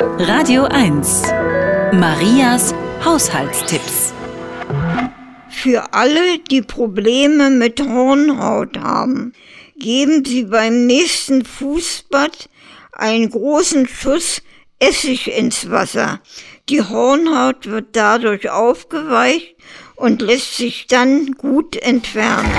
Radio 1. Marias Haushaltstipps. Für alle, die Probleme mit Hornhaut haben, geben Sie beim nächsten Fußbad einen großen Schuss Essig ins Wasser. Die Hornhaut wird dadurch aufgeweicht und lässt sich dann gut entfernen.